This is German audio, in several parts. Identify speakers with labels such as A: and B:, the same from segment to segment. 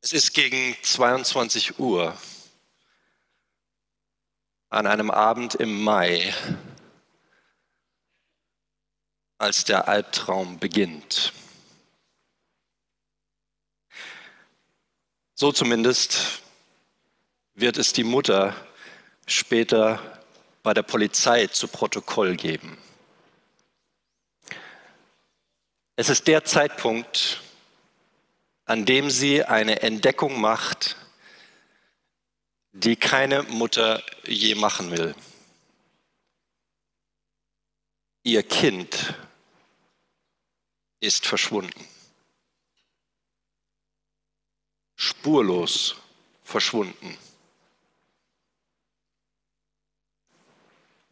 A: Es ist gegen 22 Uhr an einem Abend im Mai, als der Albtraum beginnt. So zumindest wird es die Mutter später bei der Polizei zu Protokoll geben. Es ist der Zeitpunkt, an dem sie eine Entdeckung macht, die keine Mutter je machen will. Ihr Kind ist verschwunden. Spurlos verschwunden.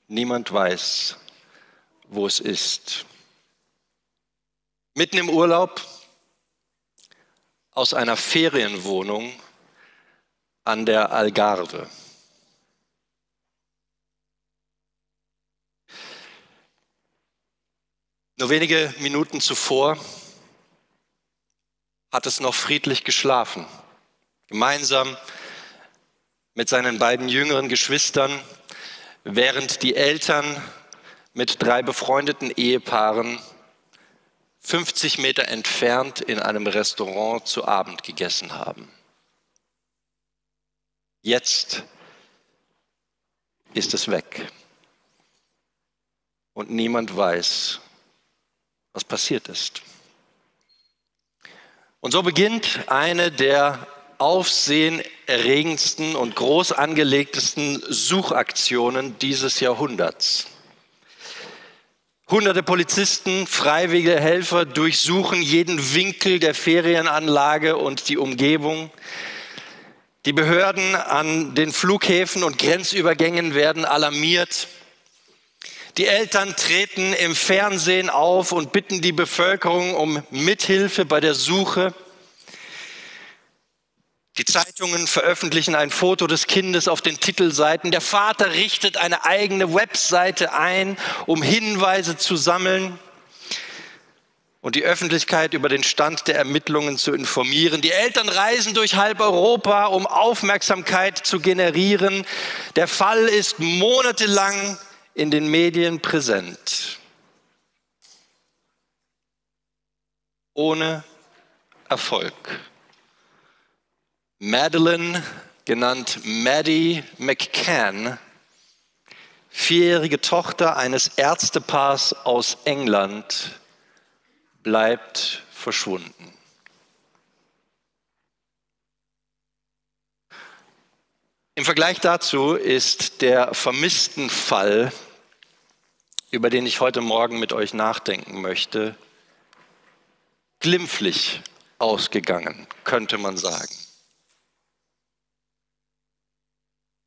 A: Niemand weiß, wo es ist. Mitten im Urlaub aus einer Ferienwohnung an der Algarve. Nur wenige Minuten zuvor hat es noch friedlich geschlafen, gemeinsam mit seinen beiden jüngeren Geschwistern, während die Eltern mit drei befreundeten Ehepaaren 50 Meter entfernt in einem Restaurant zu Abend gegessen haben. Jetzt ist es weg. Und niemand weiß, was passiert ist. Und so beginnt eine der aufsehenerregendsten und groß angelegtesten Suchaktionen dieses Jahrhunderts. Hunderte Polizisten, freiwillige Helfer durchsuchen jeden Winkel der Ferienanlage und die Umgebung. Die Behörden an den Flughäfen und Grenzübergängen werden alarmiert. Die Eltern treten im Fernsehen auf und bitten die Bevölkerung um Mithilfe bei der Suche. Die Zeitungen veröffentlichen ein Foto des Kindes auf den Titelseiten. Der Vater richtet eine eigene Webseite ein, um Hinweise zu sammeln und die Öffentlichkeit über den Stand der Ermittlungen zu informieren. Die Eltern reisen durch halb Europa, um Aufmerksamkeit zu generieren. Der Fall ist monatelang in den Medien präsent. Ohne Erfolg. Madeline, genannt Maddie McCann, vierjährige Tochter eines Ärztepaars aus England, bleibt verschwunden. Im Vergleich dazu ist der vermissten Fall, über den ich heute Morgen mit euch nachdenken möchte, glimpflich ausgegangen, könnte man sagen.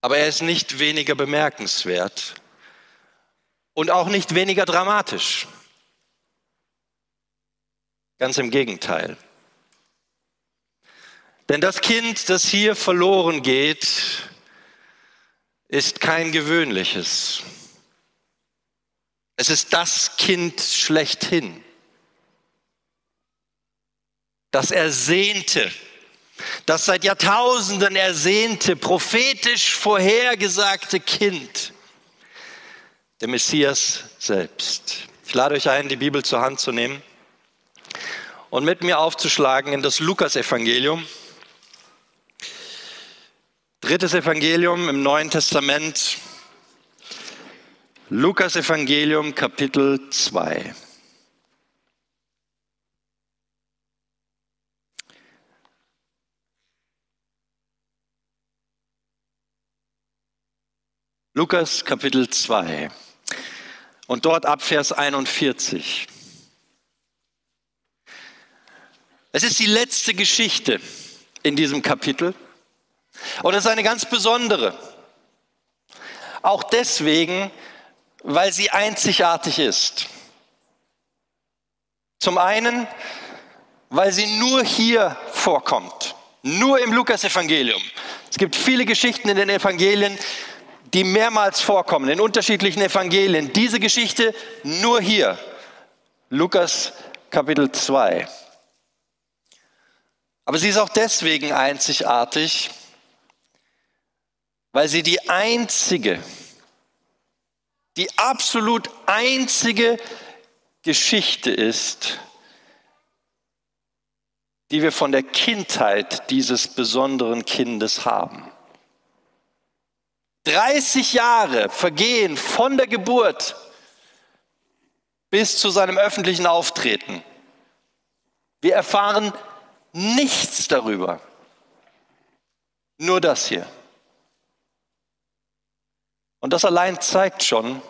A: Aber er ist nicht weniger bemerkenswert und auch nicht weniger dramatisch. Ganz im Gegenteil. Denn das Kind, das hier verloren geht, ist kein gewöhnliches. Es ist das Kind schlechthin. Das Ersehnte, das seit Jahrtausenden ersehnte, prophetisch vorhergesagte Kind, der Messias selbst. Ich lade euch ein, die Bibel zur Hand zu nehmen und mit mir aufzuschlagen in das Lukasevangelium. Drittes Evangelium im Neuen Testament. Lukas Evangelium Kapitel 2. Lukas Kapitel 2 und dort ab Vers 41. Es ist die letzte Geschichte in diesem Kapitel und es ist eine ganz besondere. Auch deswegen, weil sie einzigartig ist. Zum einen, weil sie nur hier vorkommt, nur im Lukas-Evangelium. Es gibt viele Geschichten in den Evangelien, die mehrmals vorkommen, in unterschiedlichen Evangelien. Diese Geschichte nur hier, Lukas Kapitel 2. Aber sie ist auch deswegen einzigartig, weil sie die einzige, die absolut einzige Geschichte ist, die wir von der Kindheit dieses besonderen Kindes haben. 30 Jahre vergehen von der Geburt bis zu seinem öffentlichen Auftreten. Wir erfahren nichts darüber. Nur das hier. Und das allein zeigt schon,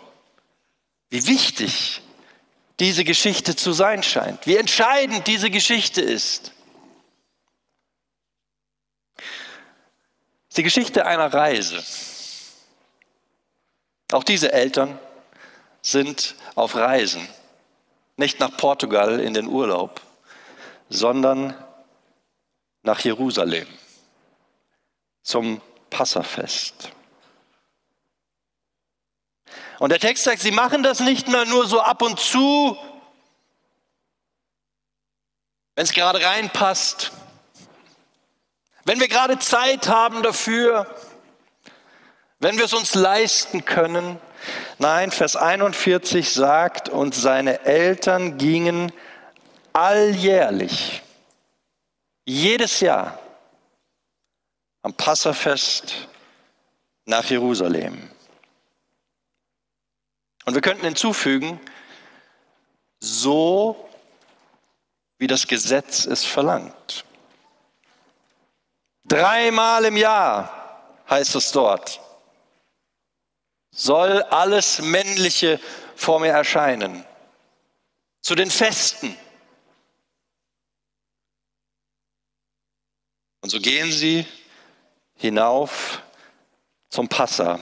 A: wie wichtig diese Geschichte zu sein scheint, wie entscheidend diese Geschichte ist. Die Geschichte einer Reise. Auch diese Eltern sind auf Reisen, nicht nach Portugal in den Urlaub, sondern nach Jerusalem zum Passafest. Und der Text sagt, sie machen das nicht mehr nur so ab und zu, wenn es gerade reinpasst, wenn wir gerade Zeit haben dafür, wenn wir es uns leisten können. Nein, Vers 41 sagt, und seine Eltern gingen alljährlich, jedes Jahr am Passafest nach Jerusalem. Und wir könnten hinzufügen, so wie das Gesetz es verlangt. Dreimal im Jahr heißt es dort, soll alles Männliche vor mir erscheinen. Zu den Festen. Und so gehen sie hinauf zum Passa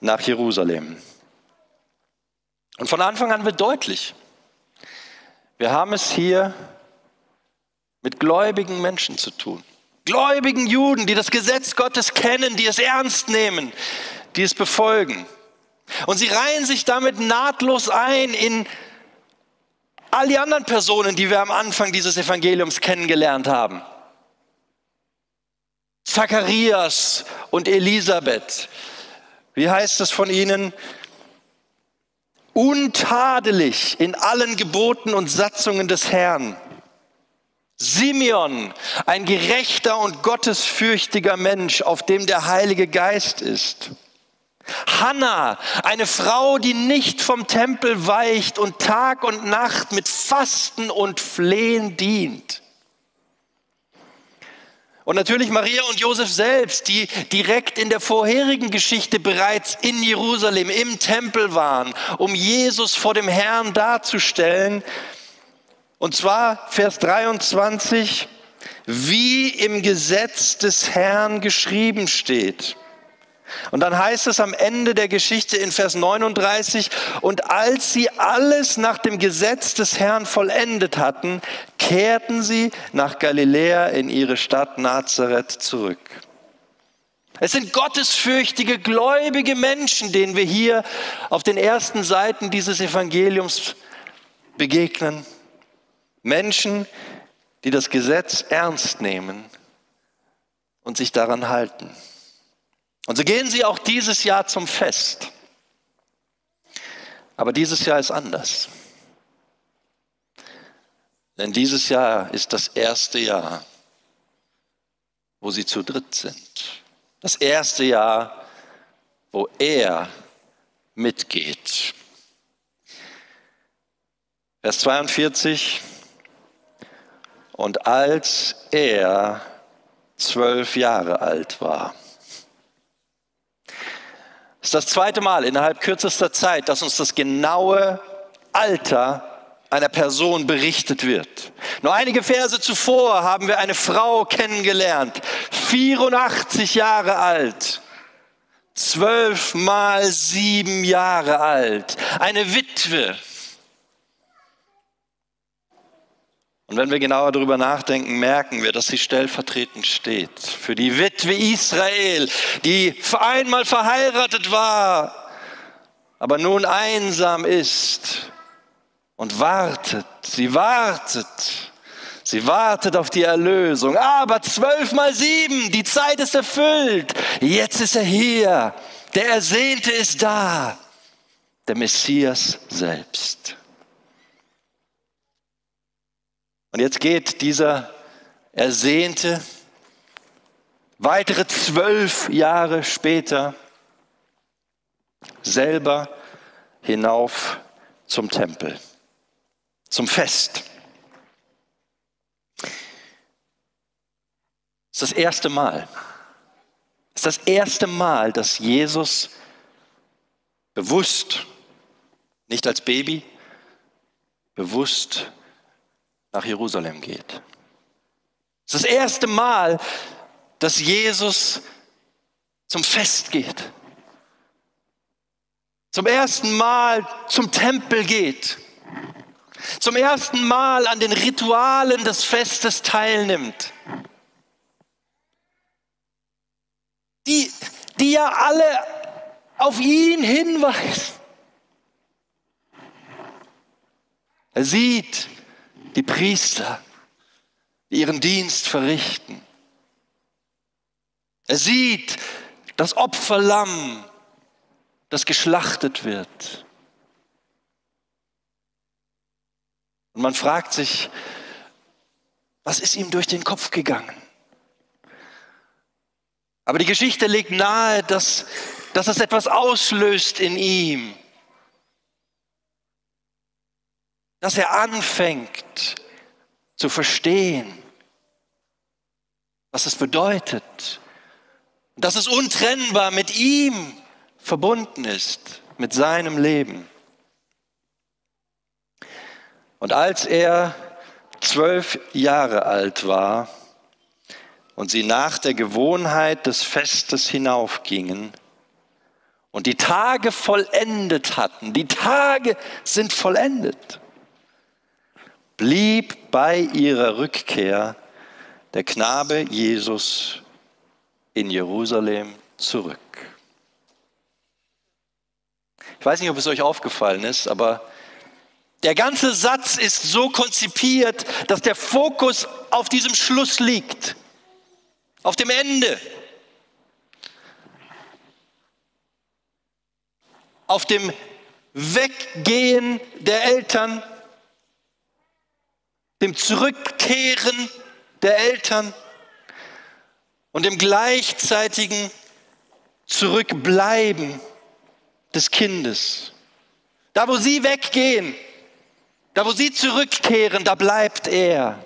A: nach Jerusalem. Und von Anfang an wird deutlich, wir haben es hier mit gläubigen Menschen zu tun gläubigen Juden, die das Gesetz Gottes kennen, die es ernst nehmen, die es befolgen. Und sie reihen sich damit nahtlos ein in all die anderen Personen, die wir am Anfang dieses Evangeliums kennengelernt haben. Zacharias und Elisabeth. Wie heißt es von ihnen? Untadelig in allen Geboten und Satzungen des Herrn Simeon, ein gerechter und gottesfürchtiger Mensch, auf dem der Heilige Geist ist. Hannah, eine Frau, die nicht vom Tempel weicht und Tag und Nacht mit Fasten und Flehen dient. Und natürlich Maria und Josef selbst, die direkt in der vorherigen Geschichte bereits in Jerusalem im Tempel waren, um Jesus vor dem Herrn darzustellen, und zwar Vers 23, wie im Gesetz des Herrn geschrieben steht. Und dann heißt es am Ende der Geschichte in Vers 39, und als sie alles nach dem Gesetz des Herrn vollendet hatten, kehrten sie nach Galiläa in ihre Stadt Nazareth zurück. Es sind gottesfürchtige, gläubige Menschen, denen wir hier auf den ersten Seiten dieses Evangeliums begegnen. Menschen, die das Gesetz ernst nehmen und sich daran halten. Und so gehen sie auch dieses Jahr zum Fest. Aber dieses Jahr ist anders. Denn dieses Jahr ist das erste Jahr, wo sie zu dritt sind. Das erste Jahr, wo er mitgeht. Vers 42. Und als er zwölf Jahre alt war, ist das zweite Mal innerhalb kürzester Zeit, dass uns das genaue Alter einer Person berichtet wird. Nur einige Verse zuvor haben wir eine Frau kennengelernt, 84 Jahre alt, zwölf mal sieben Jahre alt, eine Witwe, Und wenn wir genauer darüber nachdenken, merken wir, dass sie stellvertretend steht für die Witwe Israel, die einmal verheiratet war, aber nun einsam ist und wartet. Sie wartet. Sie wartet auf die Erlösung. Aber zwölf mal sieben, die Zeit ist erfüllt. Jetzt ist er hier. Der Ersehnte ist da. Der Messias selbst. Und jetzt geht dieser Ersehnte weitere zwölf Jahre später selber hinauf zum Tempel, zum Fest. Das ist das erste Mal. Das ist das erste Mal, dass Jesus bewusst, nicht als Baby, bewusst nach Jerusalem geht. Es ist das erste Mal, dass Jesus zum Fest geht. Zum ersten Mal zum Tempel geht. Zum ersten Mal an den Ritualen des Festes teilnimmt. Die, die ja alle auf ihn hinweisen. Er sieht, die Priester, die ihren Dienst verrichten. Er sieht das Opferlamm, das geschlachtet wird. Und man fragt sich, was ist ihm durch den Kopf gegangen? Aber die Geschichte legt nahe, dass, dass es etwas auslöst in ihm. Dass er anfängt zu verstehen, was es bedeutet, dass es untrennbar mit ihm verbunden ist, mit seinem Leben. Und als er zwölf Jahre alt war und sie nach der Gewohnheit des Festes hinaufgingen und die Tage vollendet hatten, die Tage sind vollendet, blieb bei ihrer Rückkehr der Knabe Jesus in Jerusalem zurück. Ich weiß nicht, ob es euch aufgefallen ist, aber der ganze Satz ist so konzipiert, dass der Fokus auf diesem Schluss liegt, auf dem Ende, auf dem Weggehen der Eltern dem Zurückkehren der Eltern und dem gleichzeitigen Zurückbleiben des Kindes. Da, wo sie weggehen, da, wo sie zurückkehren, da bleibt er.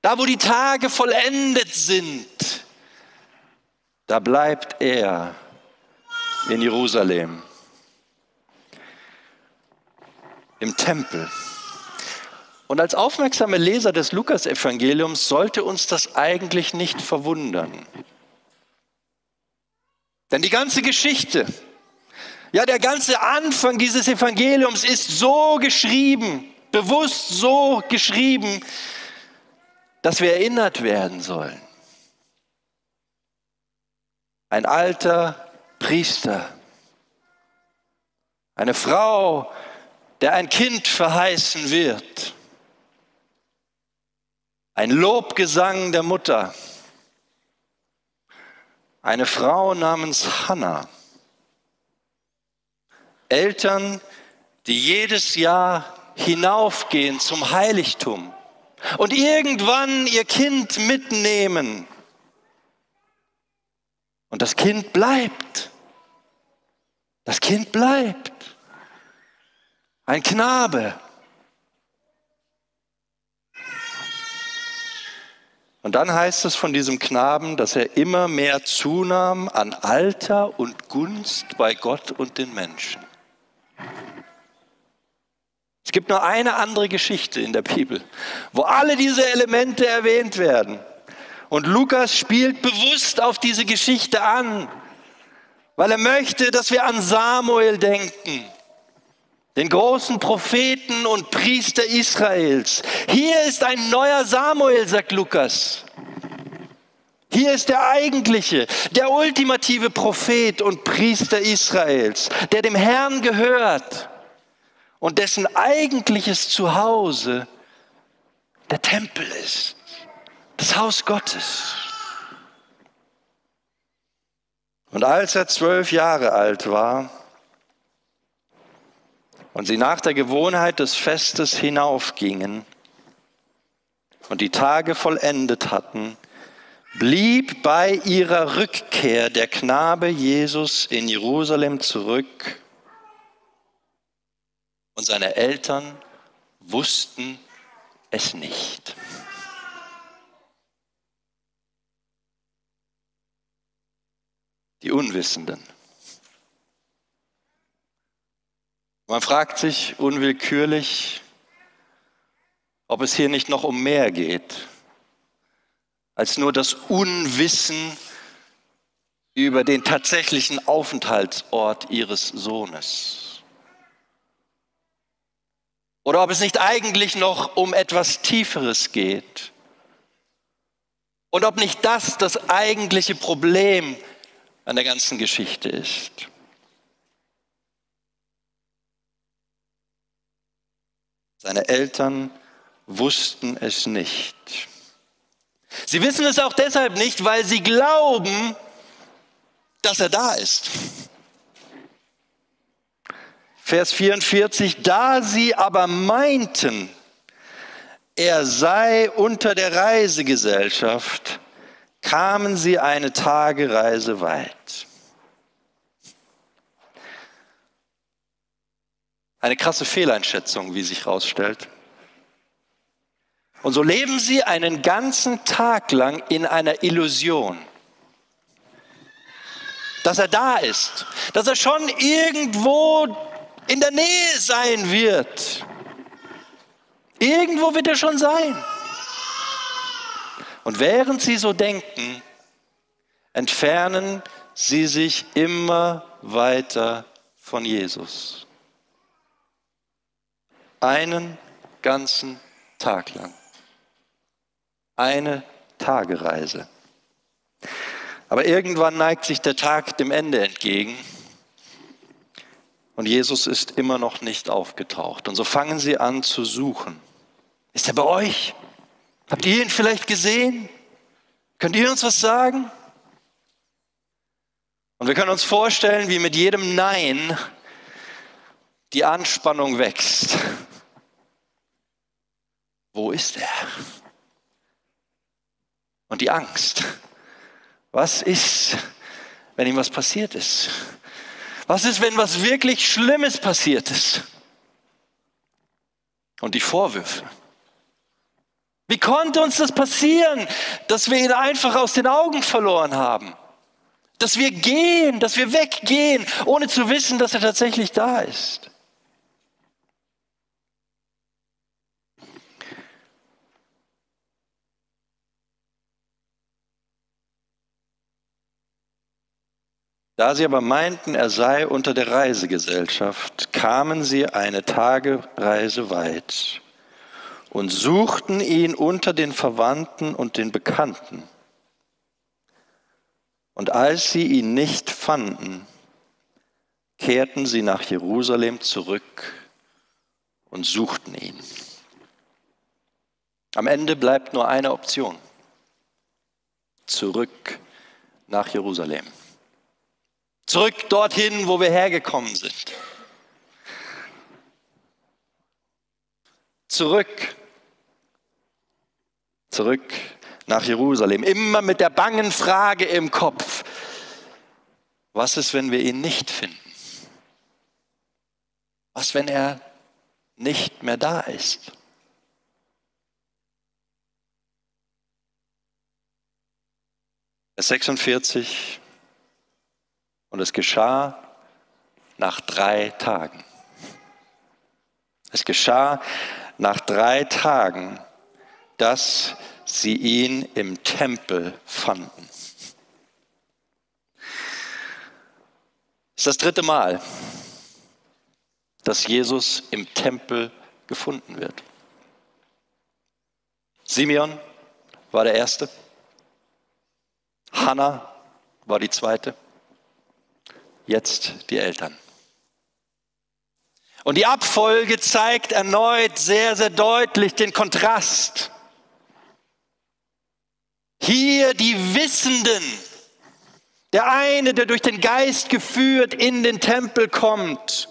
A: Da, wo die Tage vollendet sind, da bleibt er in Jerusalem, im Tempel. Und als aufmerksame Leser des Lukasevangeliums sollte uns das eigentlich nicht verwundern. Denn die ganze Geschichte, ja der ganze Anfang dieses Evangeliums ist so geschrieben, bewusst so geschrieben, dass wir erinnert werden sollen. Ein alter Priester, eine Frau, der ein Kind verheißen wird ein Lobgesang der Mutter. Eine Frau namens Hannah. Eltern, die jedes Jahr hinaufgehen zum Heiligtum und irgendwann ihr Kind mitnehmen. Und das Kind bleibt. Das Kind bleibt. Ein Knabe, Und dann heißt es von diesem Knaben, dass er immer mehr zunahm an Alter und Gunst bei Gott und den Menschen. Es gibt nur eine andere Geschichte in der Bibel, wo alle diese Elemente erwähnt werden. Und Lukas spielt bewusst auf diese Geschichte an, weil er möchte, dass wir an Samuel denken den großen Propheten und Priester Israels. Hier ist ein neuer Samuel, sagt Lukas. Hier ist der eigentliche, der ultimative Prophet und Priester Israels, der dem Herrn gehört und dessen eigentliches Zuhause der Tempel ist, das Haus Gottes. Und als er zwölf Jahre alt war und sie nach der Gewohnheit des Festes hinaufgingen und die Tage vollendet hatten, blieb bei ihrer Rückkehr der Knabe Jesus in Jerusalem zurück und seine Eltern wussten es nicht. Die Unwissenden. Man fragt sich unwillkürlich, ob es hier nicht noch um mehr geht als nur das Unwissen über den tatsächlichen Aufenthaltsort ihres Sohnes. Oder ob es nicht eigentlich noch um etwas Tieferes geht. Und ob nicht das das eigentliche Problem an der ganzen Geschichte ist. Seine Eltern wussten es nicht. Sie wissen es auch deshalb nicht, weil sie glauben, dass er da ist. Vers 44, da sie aber meinten, er sei unter der Reisegesellschaft, kamen sie eine Tagereise weit. Eine krasse Fehleinschätzung, wie sich herausstellt. Und so leben sie einen ganzen Tag lang in einer Illusion. Dass er da ist, dass er schon irgendwo in der Nähe sein wird. Irgendwo wird er schon sein. Und während sie so denken, entfernen sie sich immer weiter von Jesus. Einen ganzen Tag lang eine Tagereise. Aber irgendwann neigt sich der Tag dem Ende entgegen und Jesus ist immer noch nicht aufgetaucht. Und so fangen sie an zu suchen. Ist er bei euch? Habt ihr ihn vielleicht gesehen? Könnt ihr uns was sagen? Und wir können uns vorstellen, wie mit jedem Nein die Anspannung wächst. Wo ist er? und die Angst. Was ist, wenn ihm was passiert ist? Was ist, wenn was wirklich Schlimmes passiert ist? Und die Vorwürfe. Wie konnte uns das passieren, dass wir ihn einfach aus den Augen verloren haben? Dass wir gehen, dass wir weggehen, ohne zu wissen, dass er tatsächlich da ist. Da sie aber meinten, er sei unter der Reisegesellschaft, kamen sie eine Tagereise weit und suchten ihn unter den Verwandten und den Bekannten. Und als sie ihn nicht fanden, kehrten sie nach Jerusalem zurück und suchten ihn. Am Ende bleibt nur eine Option. Zurück nach Jerusalem. Zurück dorthin, wo wir hergekommen sind. Zurück. Zurück nach Jerusalem. Immer mit der bangen Frage im Kopf. Was ist, wenn wir ihn nicht finden? Was, wenn er nicht mehr da ist? Vers 46. Und es geschah nach drei Tagen. Es geschah nach drei Tagen, dass sie ihn im Tempel fanden. Das ist das dritte Mal, dass Jesus im Tempel gefunden wird. Simeon war der Erste, Hannah war die Zweite jetzt die Eltern. Und die Abfolge zeigt erneut sehr, sehr deutlich den Kontrast. wir die Wissenden. Der eine, der durch den Geist geführt in den Tempel kommt.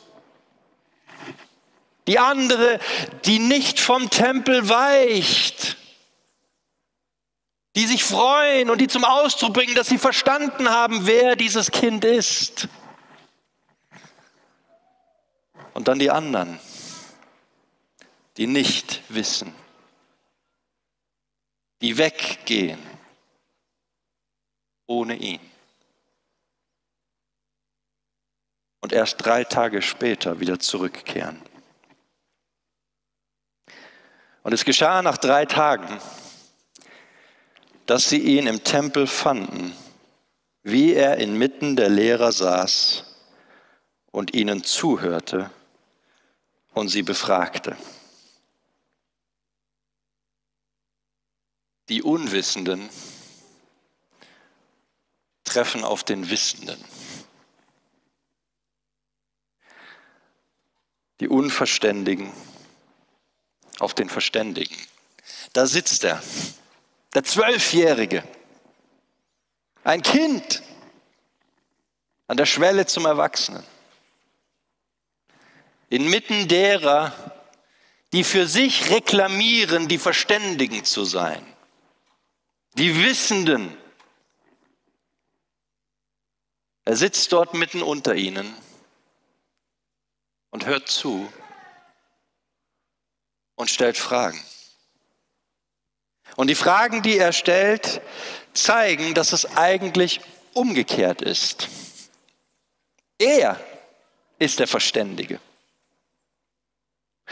A: Die andere, die nicht vom Tempel weicht. Die sich freuen und die zum Ausdruck bringen, dass sie verstanden haben, wer dieses Kind ist. Und dann die anderen, die nicht wissen, die weggehen ohne ihn. Und erst drei Tage später wieder zurückkehren. Und es geschah nach drei Tagen, dass sie ihn im Tempel fanden, wie er inmitten der Lehrer saß und ihnen zuhörte und sie befragte. Die Unwissenden treffen auf den Wissenden. Die Unverständigen auf den Verständigen. Da sitzt er, der Zwölfjährige, ein Kind an der Schwelle zum Erwachsenen inmitten derer, die für sich reklamieren, die Verständigen zu sein, die Wissenden. Er sitzt dort mitten unter ihnen und hört zu und stellt Fragen. Und die Fragen, die er stellt, zeigen, dass es eigentlich umgekehrt ist. Er ist der Verständige.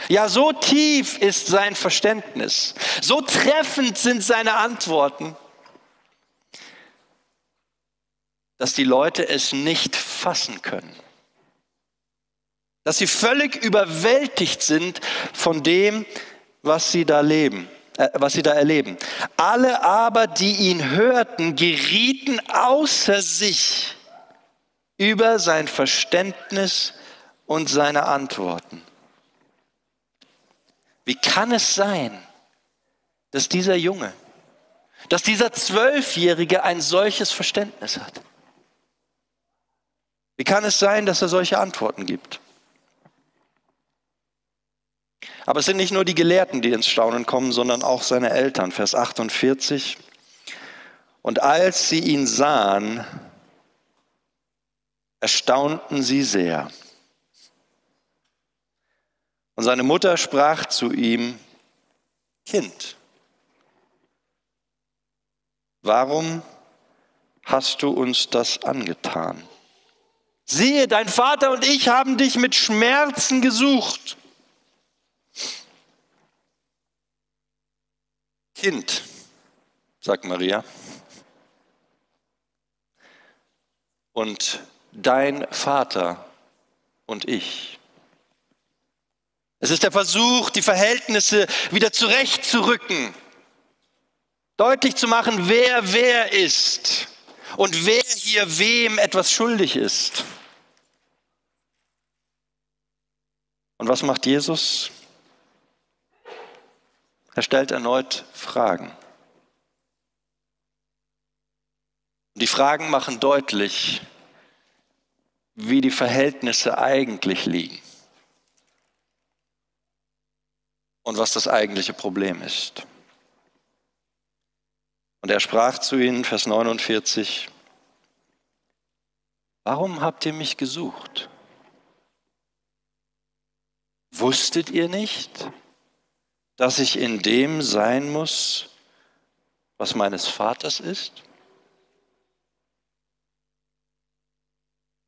A: Ja, so tief ist sein Verständnis, so treffend sind seine Antworten, dass die Leute es nicht fassen können. Dass sie völlig überwältigt sind von dem, was sie da leben, äh, was sie da erleben. Alle aber, die ihn hörten, gerieten außer sich über sein Verständnis und seine Antworten. Wie kann es sein, dass dieser Junge, dass dieser Zwölfjährige ein solches Verständnis hat? Wie kann es sein, dass er solche Antworten gibt? Aber es sind nicht nur die Gelehrten, die ins Staunen kommen, sondern auch seine Eltern. Vers 48. Und als sie ihn sahen, erstaunten sie sehr. Und seine Mutter sprach zu ihm, Kind, warum hast du uns das angetan? Siehe, dein Vater und ich haben dich mit Schmerzen gesucht. Kind, sagt Maria. Und dein Vater und ich es ist der Versuch, die Verhältnisse wieder zurechtzurücken, deutlich zu machen, wer wer ist und wer hier wem etwas schuldig ist. Und was macht Jesus? Er stellt erneut Fragen. Die Fragen machen deutlich, wie die Verhältnisse eigentlich liegen. Und was das eigentliche Problem ist. Und er sprach zu ihnen, Vers 49, Warum habt ihr mich gesucht? Wusstet ihr nicht, dass ich in dem sein muss, was meines Vaters ist?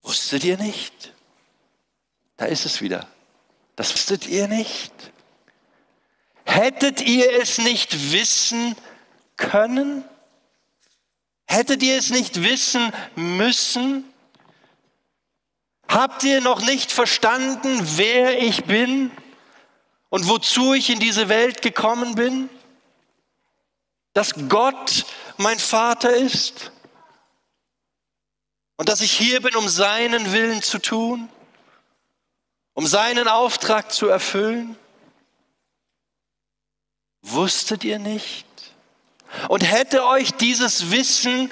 A: Wusstet ihr nicht? Da ist es wieder. Das wusstet ihr nicht? Hättet ihr es nicht wissen können? Hättet ihr es nicht wissen müssen? Habt ihr noch nicht verstanden, wer ich bin und wozu ich in diese Welt gekommen bin? Dass Gott mein Vater ist und dass ich hier bin, um seinen Willen zu tun, um seinen Auftrag zu erfüllen? Wusstet ihr nicht? Und hätte euch dieses Wissen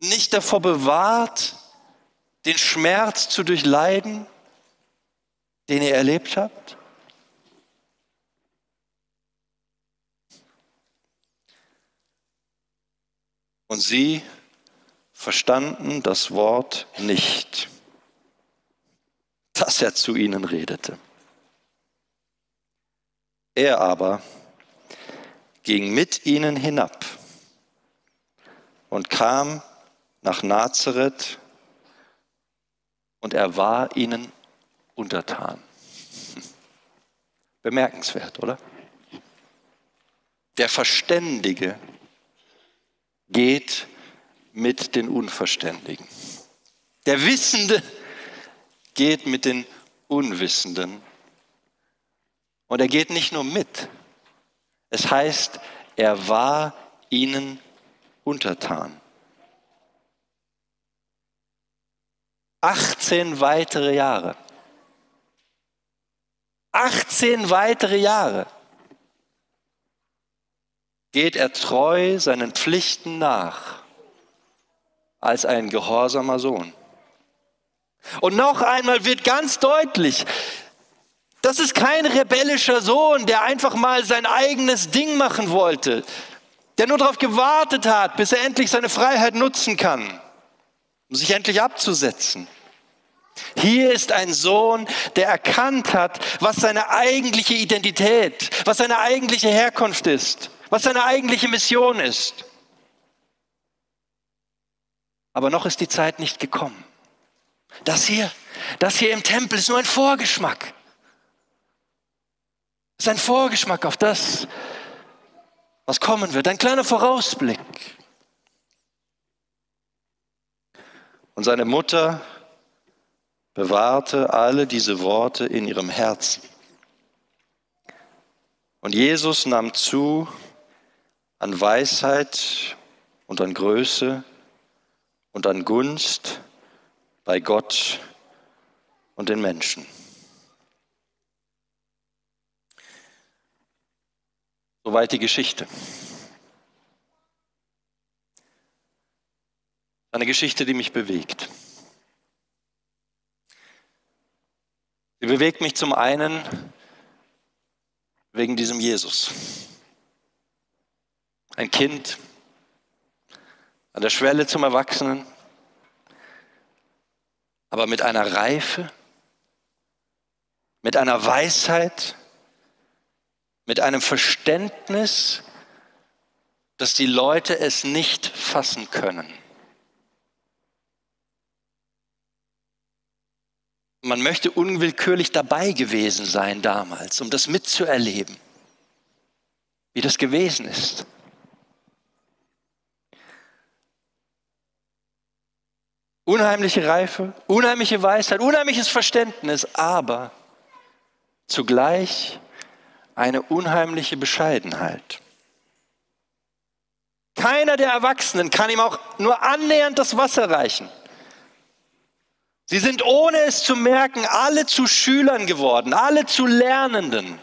A: nicht davor bewahrt, den Schmerz zu durchleiden, den ihr erlebt habt? Und sie verstanden das Wort nicht, das er zu ihnen redete. Er aber ging mit ihnen hinab und kam nach Nazareth und er war ihnen untertan. Bemerkenswert, oder? Der Verständige geht mit den Unverständigen. Der Wissende geht mit den Unwissenden. Und er geht nicht nur mit. Es heißt, er war ihnen untertan. 18 weitere Jahre. 18 weitere Jahre geht er treu seinen Pflichten nach als ein gehorsamer Sohn. Und noch einmal wird ganz deutlich, das ist kein rebellischer Sohn, der einfach mal sein eigenes Ding machen wollte, der nur darauf gewartet hat, bis er endlich seine Freiheit nutzen kann, um sich endlich abzusetzen. Hier ist ein Sohn, der erkannt hat, was seine eigentliche Identität, was seine eigentliche Herkunft ist, was seine eigentliche Mission ist. Aber noch ist die Zeit nicht gekommen. Das hier, das hier im Tempel ist nur ein Vorgeschmack. Ist ein Vorgeschmack auf das, was kommen wird, ein kleiner Vorausblick. Und seine Mutter bewahrte alle diese Worte in ihrem Herzen. Und Jesus nahm zu an Weisheit und an Größe und an Gunst bei Gott und den Menschen. Soweit die Geschichte. Eine Geschichte, die mich bewegt. Sie bewegt mich zum einen wegen diesem Jesus. Ein Kind an der Schwelle zum Erwachsenen, aber mit einer Reife, mit einer Weisheit, mit einem Verständnis, dass die Leute es nicht fassen können. Man möchte unwillkürlich dabei gewesen sein damals, um das mitzuerleben, wie das gewesen ist. Unheimliche Reife, unheimliche Weisheit, unheimliches Verständnis, aber zugleich eine unheimliche Bescheidenheit. Keiner der Erwachsenen kann ihm auch nur annähernd das Wasser reichen. Sie sind ohne es zu merken alle zu Schülern geworden, alle zu Lernenden.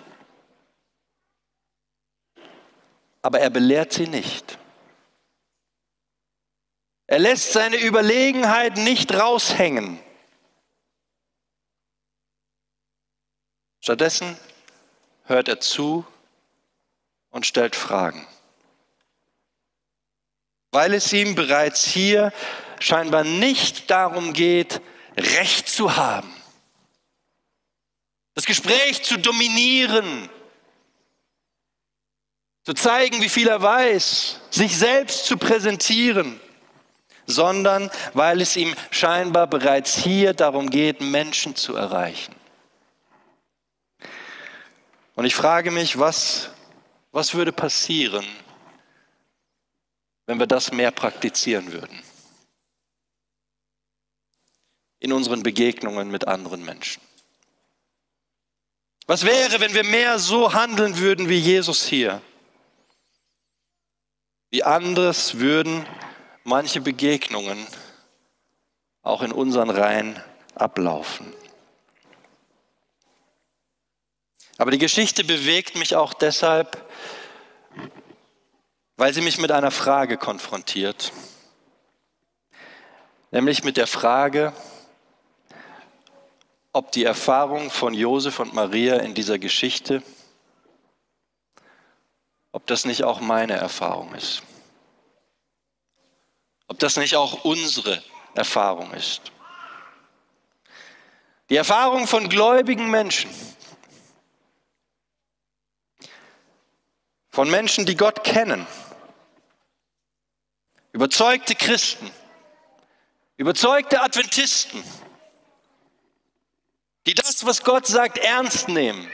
A: Aber er belehrt sie nicht. Er lässt seine Überlegenheit nicht raushängen. Stattdessen hört er zu und stellt Fragen. Weil es ihm bereits hier scheinbar nicht darum geht, Recht zu haben, das Gespräch zu dominieren, zu zeigen, wie viel er weiß, sich selbst zu präsentieren, sondern weil es ihm scheinbar bereits hier darum geht, Menschen zu erreichen. Und ich frage mich, was, was würde passieren, wenn wir das mehr praktizieren würden? In unseren Begegnungen mit anderen Menschen. Was wäre, wenn wir mehr so handeln würden wie Jesus hier? Wie anders würden manche Begegnungen auch in unseren Reihen ablaufen? Aber die Geschichte bewegt mich auch deshalb, weil sie mich mit einer Frage konfrontiert, nämlich mit der Frage, ob die Erfahrung von Josef und Maria in dieser Geschichte, ob das nicht auch meine Erfahrung ist, ob das nicht auch unsere Erfahrung ist. Die Erfahrung von gläubigen Menschen, von Menschen, die Gott kennen, überzeugte Christen, überzeugte Adventisten, die das, was Gott sagt, ernst nehmen,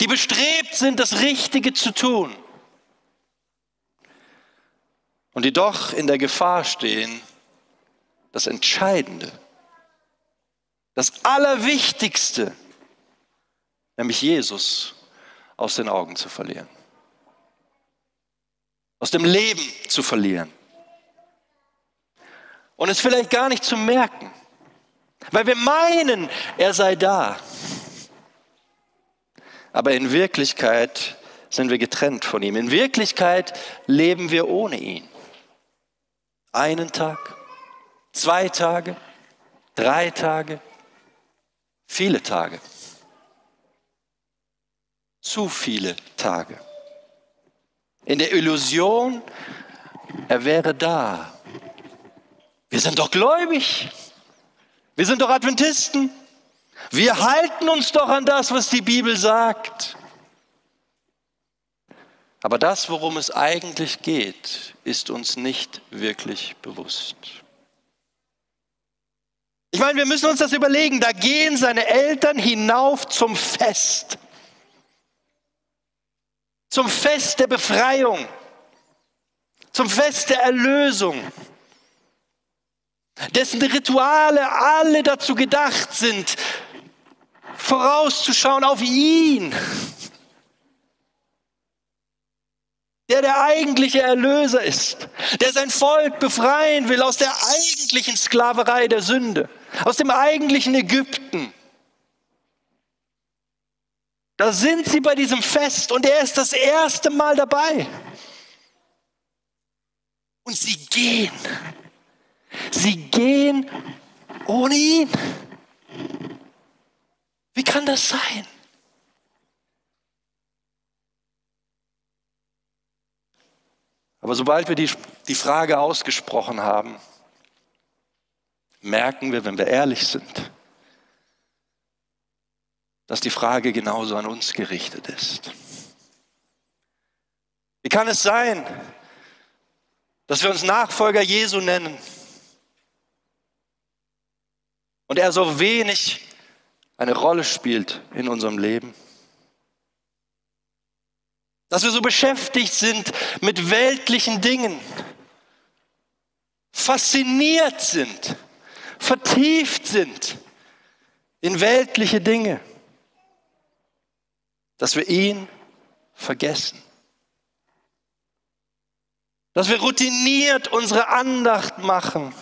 A: die bestrebt sind, das Richtige zu tun. Und die doch in der Gefahr stehen, das Entscheidende, das Allerwichtigste, nämlich Jesus, aus den Augen zu verlieren, aus dem Leben zu verlieren und es vielleicht gar nicht zu merken, weil wir meinen, er sei da. Aber in Wirklichkeit sind wir getrennt von ihm. In Wirklichkeit leben wir ohne ihn. Einen Tag, zwei Tage, drei Tage, viele Tage. Zu viele Tage. In der Illusion, er wäre da, wir sind doch gläubig. Wir sind doch Adventisten. Wir halten uns doch an das, was die Bibel sagt. Aber das, worum es eigentlich geht, ist uns nicht wirklich bewusst. Ich meine, wir müssen uns das überlegen. Da gehen seine Eltern hinauf zum Fest. Zum Fest der Befreiung. Zum Fest der Erlösung dessen Rituale alle dazu gedacht sind, vorauszuschauen auf ihn, der der eigentliche Erlöser ist, der sein Volk befreien will aus der eigentlichen Sklaverei der Sünde, aus dem eigentlichen Ägypten. Da sind sie bei diesem Fest und er ist das erste Mal dabei. Und sie gehen Sie gehen ohne ihn. Wie kann das sein? Aber sobald wir die, die Frage ausgesprochen haben, merken wir, wenn wir ehrlich sind, dass die Frage genauso an uns gerichtet ist. Wie kann es sein, dass wir uns Nachfolger Jesu nennen? und er so wenig eine Rolle spielt in unserem Leben. Dass wir so beschäftigt sind mit weltlichen Dingen, fasziniert sind, vertieft sind in weltliche Dinge, dass wir ihn vergessen. Dass wir routiniert unsere Andacht machen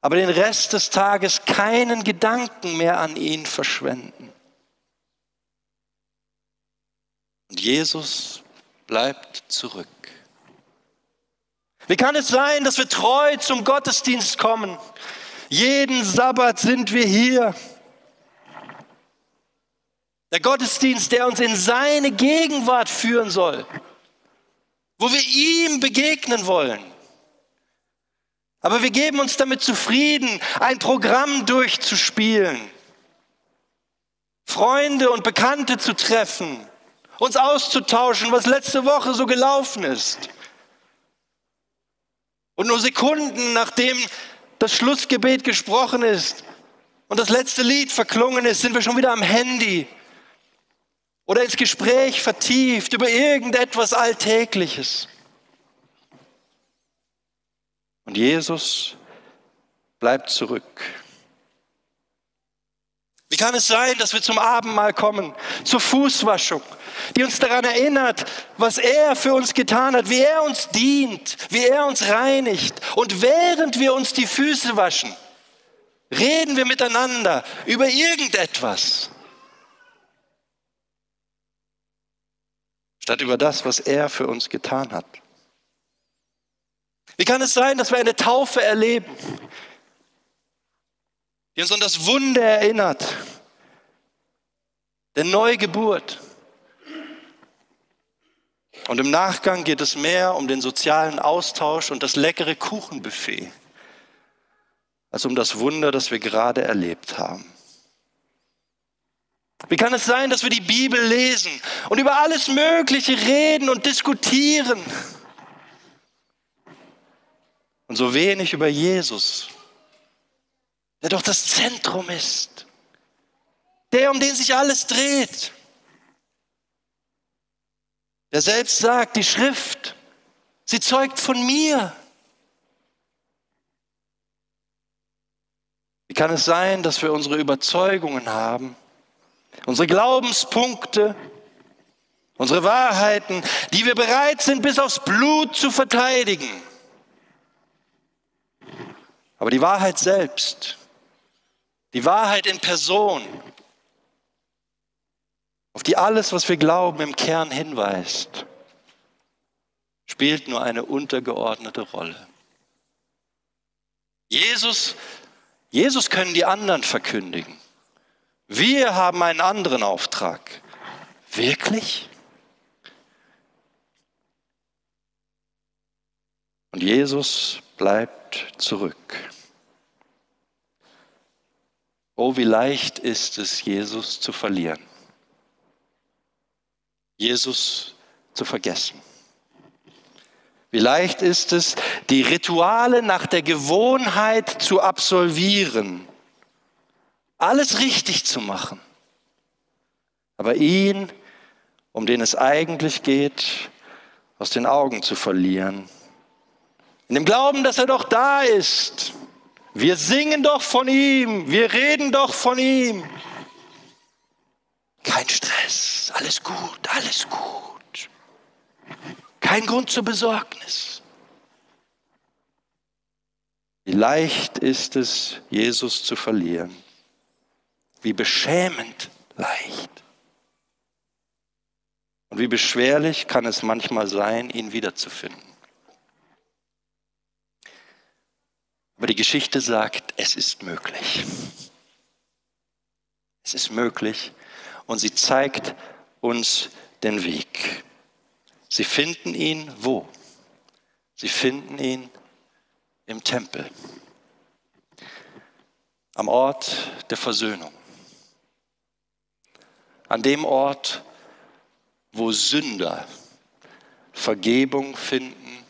A: aber den Rest des Tages keinen Gedanken mehr an ihn verschwenden. Und Jesus bleibt zurück. Wie kann es sein, dass wir treu zum Gottesdienst kommen? Jeden Sabbat sind wir hier. Der Gottesdienst, der uns in seine Gegenwart führen soll, wo wir ihm begegnen wollen. Aber wir geben uns damit zufrieden, ein Programm durchzuspielen, Freunde und Bekannte zu treffen, uns auszutauschen, was letzte Woche so gelaufen ist. Und nur Sekunden nachdem das Schlussgebet gesprochen ist und das letzte Lied verklungen ist, sind wir schon wieder am Handy oder ins Gespräch vertieft über irgendetwas Alltägliches. Und Jesus bleibt zurück. Wie kann es sein, dass wir zum Abendmahl kommen, zur Fußwaschung, die uns daran erinnert, was er für uns getan hat, wie er uns dient, wie er uns reinigt. Und während wir uns die Füße waschen, reden wir miteinander über irgendetwas, statt über das, was er für uns getan hat. Wie kann es sein, dass wir eine Taufe erleben, die uns an das Wunder erinnert, der Neugeburt? Und im Nachgang geht es mehr um den sozialen Austausch und das leckere Kuchenbuffet, als um das Wunder, das wir gerade erlebt haben. Wie kann es sein, dass wir die Bibel lesen und über alles Mögliche reden und diskutieren und so wenig über Jesus, der doch das Zentrum ist, der, um den sich alles dreht, der selbst sagt, die Schrift, sie zeugt von mir. Wie kann es sein, dass wir unsere Überzeugungen haben, unsere Glaubenspunkte, unsere Wahrheiten, die wir bereit sind, bis aufs Blut zu verteidigen. Aber die Wahrheit selbst, die Wahrheit in Person, auf die alles, was wir glauben, im Kern hinweist, spielt nur eine untergeordnete Rolle. Jesus, Jesus können die anderen verkündigen. Wir haben einen anderen Auftrag. Wirklich? Und Jesus bleibt zurück. Oh, wie leicht ist es, Jesus zu verlieren. Jesus zu vergessen. Wie leicht ist es, die Rituale nach der Gewohnheit zu absolvieren alles richtig zu machen. Aber ihn, um den es eigentlich geht, aus den Augen zu verlieren. In dem Glauben, dass er doch da ist. Wir singen doch von ihm, wir reden doch von ihm. Kein Stress, alles gut, alles gut. Kein Grund zur Besorgnis. Wie leicht ist es, Jesus zu verlieren. Wie beschämend leicht. Und wie beschwerlich kann es manchmal sein, ihn wiederzufinden. Aber die Geschichte sagt, es ist möglich. Es ist möglich und sie zeigt uns den Weg. Sie finden ihn wo? Sie finden ihn im Tempel, am Ort der Versöhnung an dem Ort, wo Sünder Vergebung finden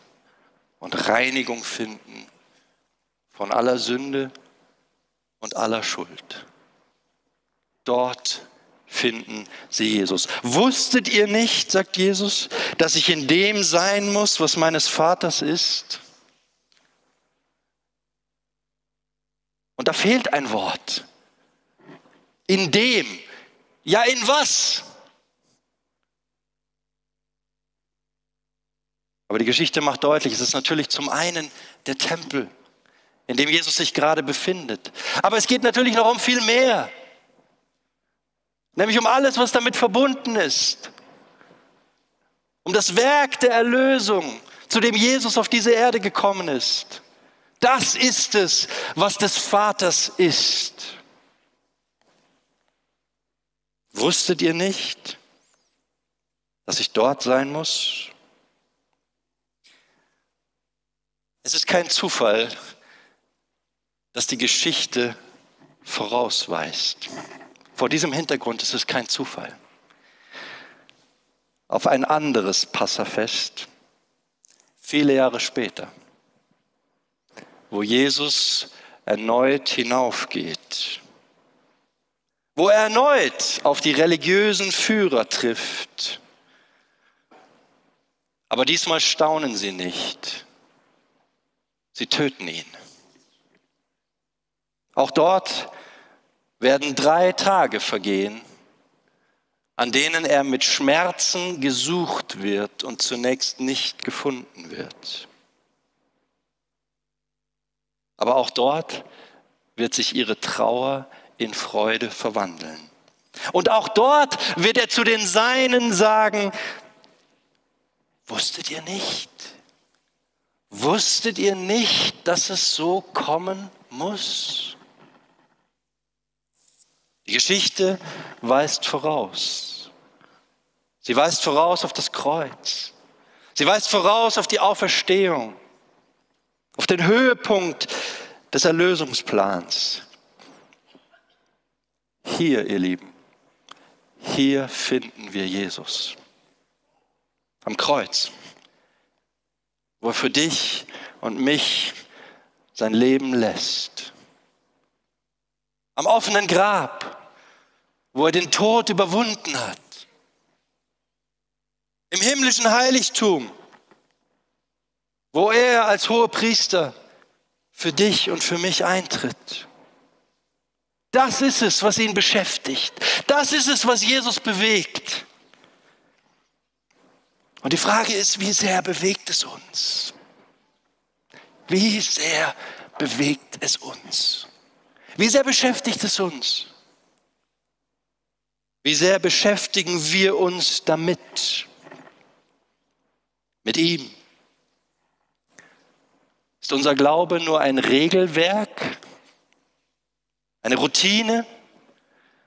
A: und Reinigung finden von aller Sünde und aller Schuld. Dort finden sie Jesus. Wusstet ihr nicht, sagt Jesus, dass ich in dem sein muss, was meines Vaters ist? Und da fehlt ein Wort. In dem, ja, in was? Aber die Geschichte macht deutlich, es ist natürlich zum einen der Tempel, in dem Jesus sich gerade befindet. Aber es geht natürlich noch um viel mehr. Nämlich um alles, was damit verbunden ist. Um das Werk der Erlösung, zu dem Jesus auf diese Erde gekommen ist. Das ist es, was des Vaters ist. Wusstet ihr nicht, dass ich dort sein muss? Es ist kein Zufall, dass die Geschichte vorausweist. Vor diesem Hintergrund ist es kein Zufall. Auf ein anderes Passafest, viele Jahre später, wo Jesus erneut hinaufgeht wo er erneut auf die religiösen Führer trifft. Aber diesmal staunen sie nicht. Sie töten ihn. Auch dort werden drei Tage vergehen, an denen er mit Schmerzen gesucht wird und zunächst nicht gefunden wird. Aber auch dort wird sich ihre Trauer in Freude verwandeln. Und auch dort wird er zu den Seinen sagen, wusstet ihr nicht? Wusstet ihr nicht, dass es so kommen muss? Die Geschichte weist voraus. Sie weist voraus auf das Kreuz. Sie weist voraus auf die Auferstehung, auf den Höhepunkt des Erlösungsplans. Hier, ihr Lieben, hier finden wir Jesus. Am Kreuz, wo er für dich und mich sein Leben lässt. Am offenen Grab, wo er den Tod überwunden hat. Im himmlischen Heiligtum, wo er als hoher Priester für dich und für mich eintritt. Das ist es, was ihn beschäftigt. Das ist es, was Jesus bewegt. Und die Frage ist, wie sehr bewegt es uns? Wie sehr bewegt es uns? Wie sehr beschäftigt es uns? Wie sehr beschäftigen wir uns damit? Mit ihm? Ist unser Glaube nur ein Regelwerk, eine Routine,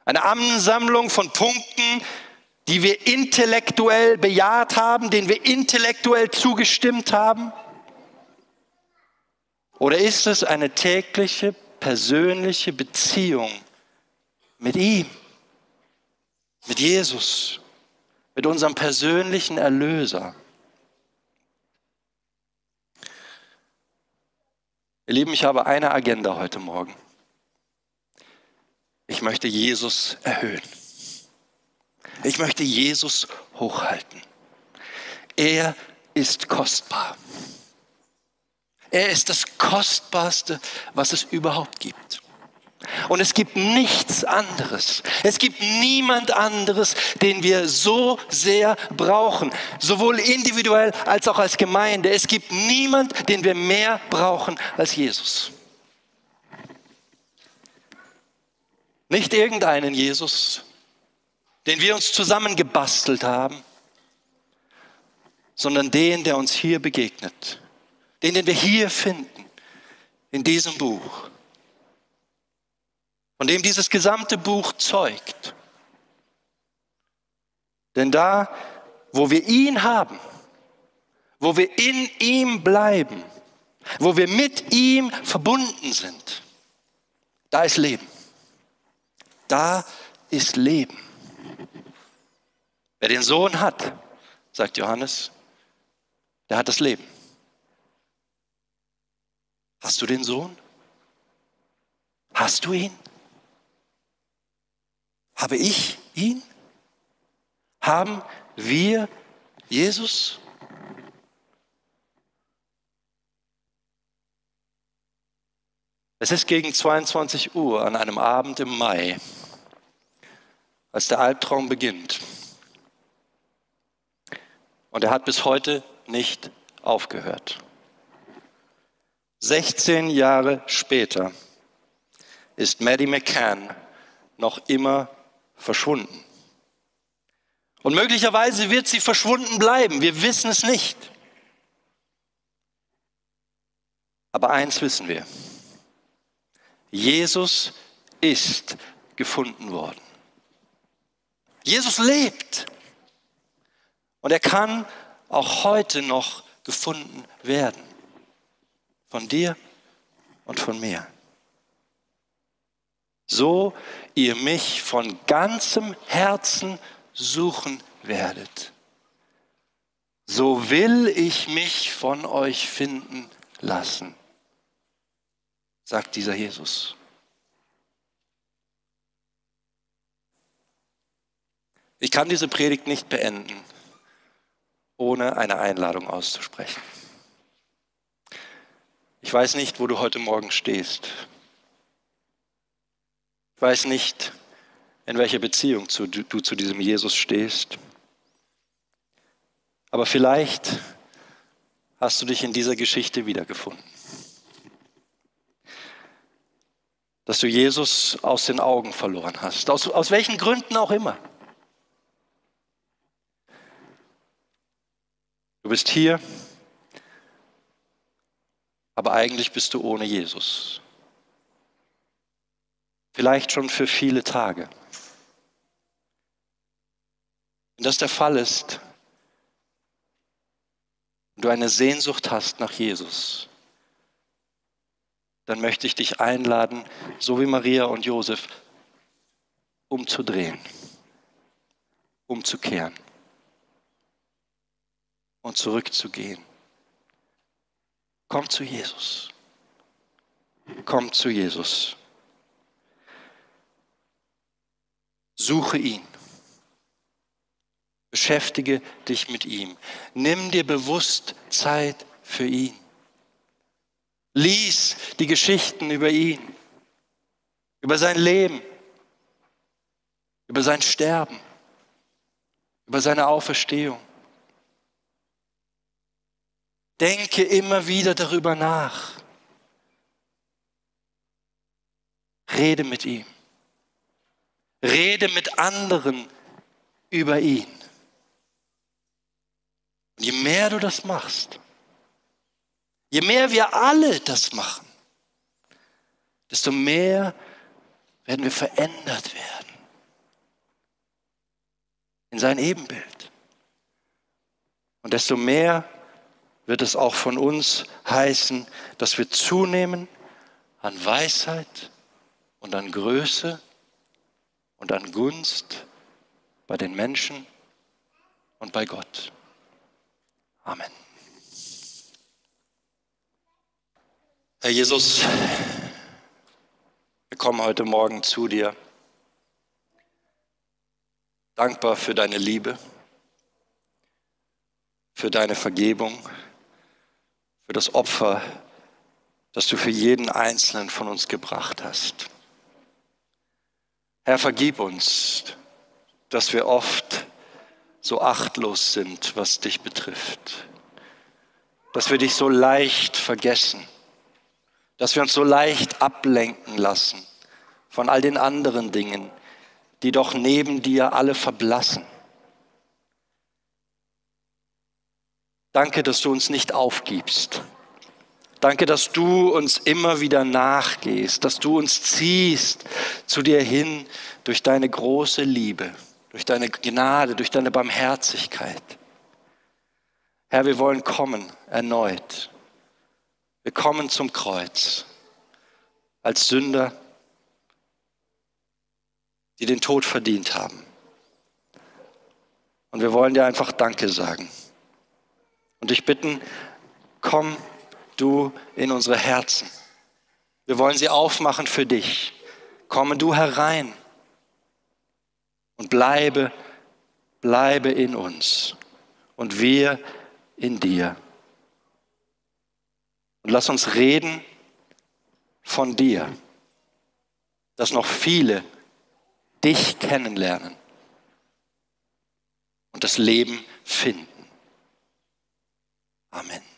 A: eine Ansammlung von Punkten, die wir intellektuell bejaht haben, denen wir intellektuell zugestimmt haben? Oder ist es eine tägliche, persönliche Beziehung mit ihm, mit Jesus, mit unserem persönlichen Erlöser? Ihr Lieben, ich habe eine Agenda heute Morgen. Ich möchte Jesus erhöhen. Ich möchte Jesus hochhalten. Er ist kostbar. Er ist das Kostbarste, was es überhaupt gibt. Und es gibt nichts anderes. Es gibt niemand anderes, den wir so sehr brauchen, sowohl individuell als auch als Gemeinde. Es gibt niemand, den wir mehr brauchen als Jesus. Nicht irgendeinen Jesus, den wir uns zusammengebastelt haben, sondern den, der uns hier begegnet, den, den wir hier finden, in diesem Buch, von dem dieses gesamte Buch zeugt. Denn da, wo wir ihn haben, wo wir in ihm bleiben, wo wir mit ihm verbunden sind, da ist Leben. Da ist Leben. Wer den Sohn hat, sagt Johannes, der hat das Leben. Hast du den Sohn? Hast du ihn? Habe ich ihn? Haben wir Jesus? Es ist gegen 22 Uhr an einem Abend im Mai, als der Albtraum beginnt. Und er hat bis heute nicht aufgehört. 16 Jahre später ist Maddie McCann noch immer verschwunden. Und möglicherweise wird sie verschwunden bleiben. Wir wissen es nicht. Aber eins wissen wir. Jesus ist gefunden worden. Jesus lebt. Und er kann auch heute noch gefunden werden. Von dir und von mir. So ihr mich von ganzem Herzen suchen werdet, so will ich mich von euch finden lassen, sagt dieser Jesus. Ich kann diese Predigt nicht beenden, ohne eine Einladung auszusprechen. Ich weiß nicht, wo du heute Morgen stehst. Ich weiß nicht, in welcher Beziehung du zu diesem Jesus stehst. Aber vielleicht hast du dich in dieser Geschichte wiedergefunden. Dass du Jesus aus den Augen verloren hast, aus, aus welchen Gründen auch immer. Du bist hier aber eigentlich bist du ohne Jesus. Vielleicht schon für viele Tage. Wenn das der Fall ist, und du eine Sehnsucht hast nach Jesus, dann möchte ich dich einladen, so wie Maria und Josef, umzudrehen, umzukehren und zurückzugehen. Komm zu Jesus. Komm zu Jesus. Suche ihn. Beschäftige dich mit ihm. Nimm dir bewusst Zeit für ihn. Lies die Geschichten über ihn, über sein Leben, über sein Sterben, über seine Auferstehung. Denke immer wieder darüber nach. Rede mit ihm. Rede mit anderen über ihn. Und je mehr du das machst, je mehr wir alle das machen, desto mehr werden wir verändert werden in sein Ebenbild. Und desto mehr wird es auch von uns heißen, dass wir zunehmen an Weisheit und an Größe und an Gunst bei den Menschen und bei Gott. Amen. Herr Jesus, wir kommen heute Morgen zu dir, dankbar für deine Liebe, für deine Vergebung, für das Opfer, das du für jeden Einzelnen von uns gebracht hast. Herr, vergib uns, dass wir oft so achtlos sind, was dich betrifft. Dass wir dich so leicht vergessen. Dass wir uns so leicht ablenken lassen von all den anderen Dingen, die doch neben dir alle verblassen. Danke, dass du uns nicht aufgibst. Danke, dass du uns immer wieder nachgehst, dass du uns ziehst zu dir hin durch deine große Liebe durch deine Gnade, durch deine Barmherzigkeit. Herr, wir wollen kommen erneut. Wir kommen zum Kreuz als Sünder, die den Tod verdient haben. Und wir wollen dir einfach Danke sagen. Und dich bitten, komm du in unsere Herzen. Wir wollen sie aufmachen für dich. Komme du herein und bleibe, bleibe in uns und wir in dir. Und lass uns reden von dir, dass noch viele dich kennenlernen und das Leben finden. Amen.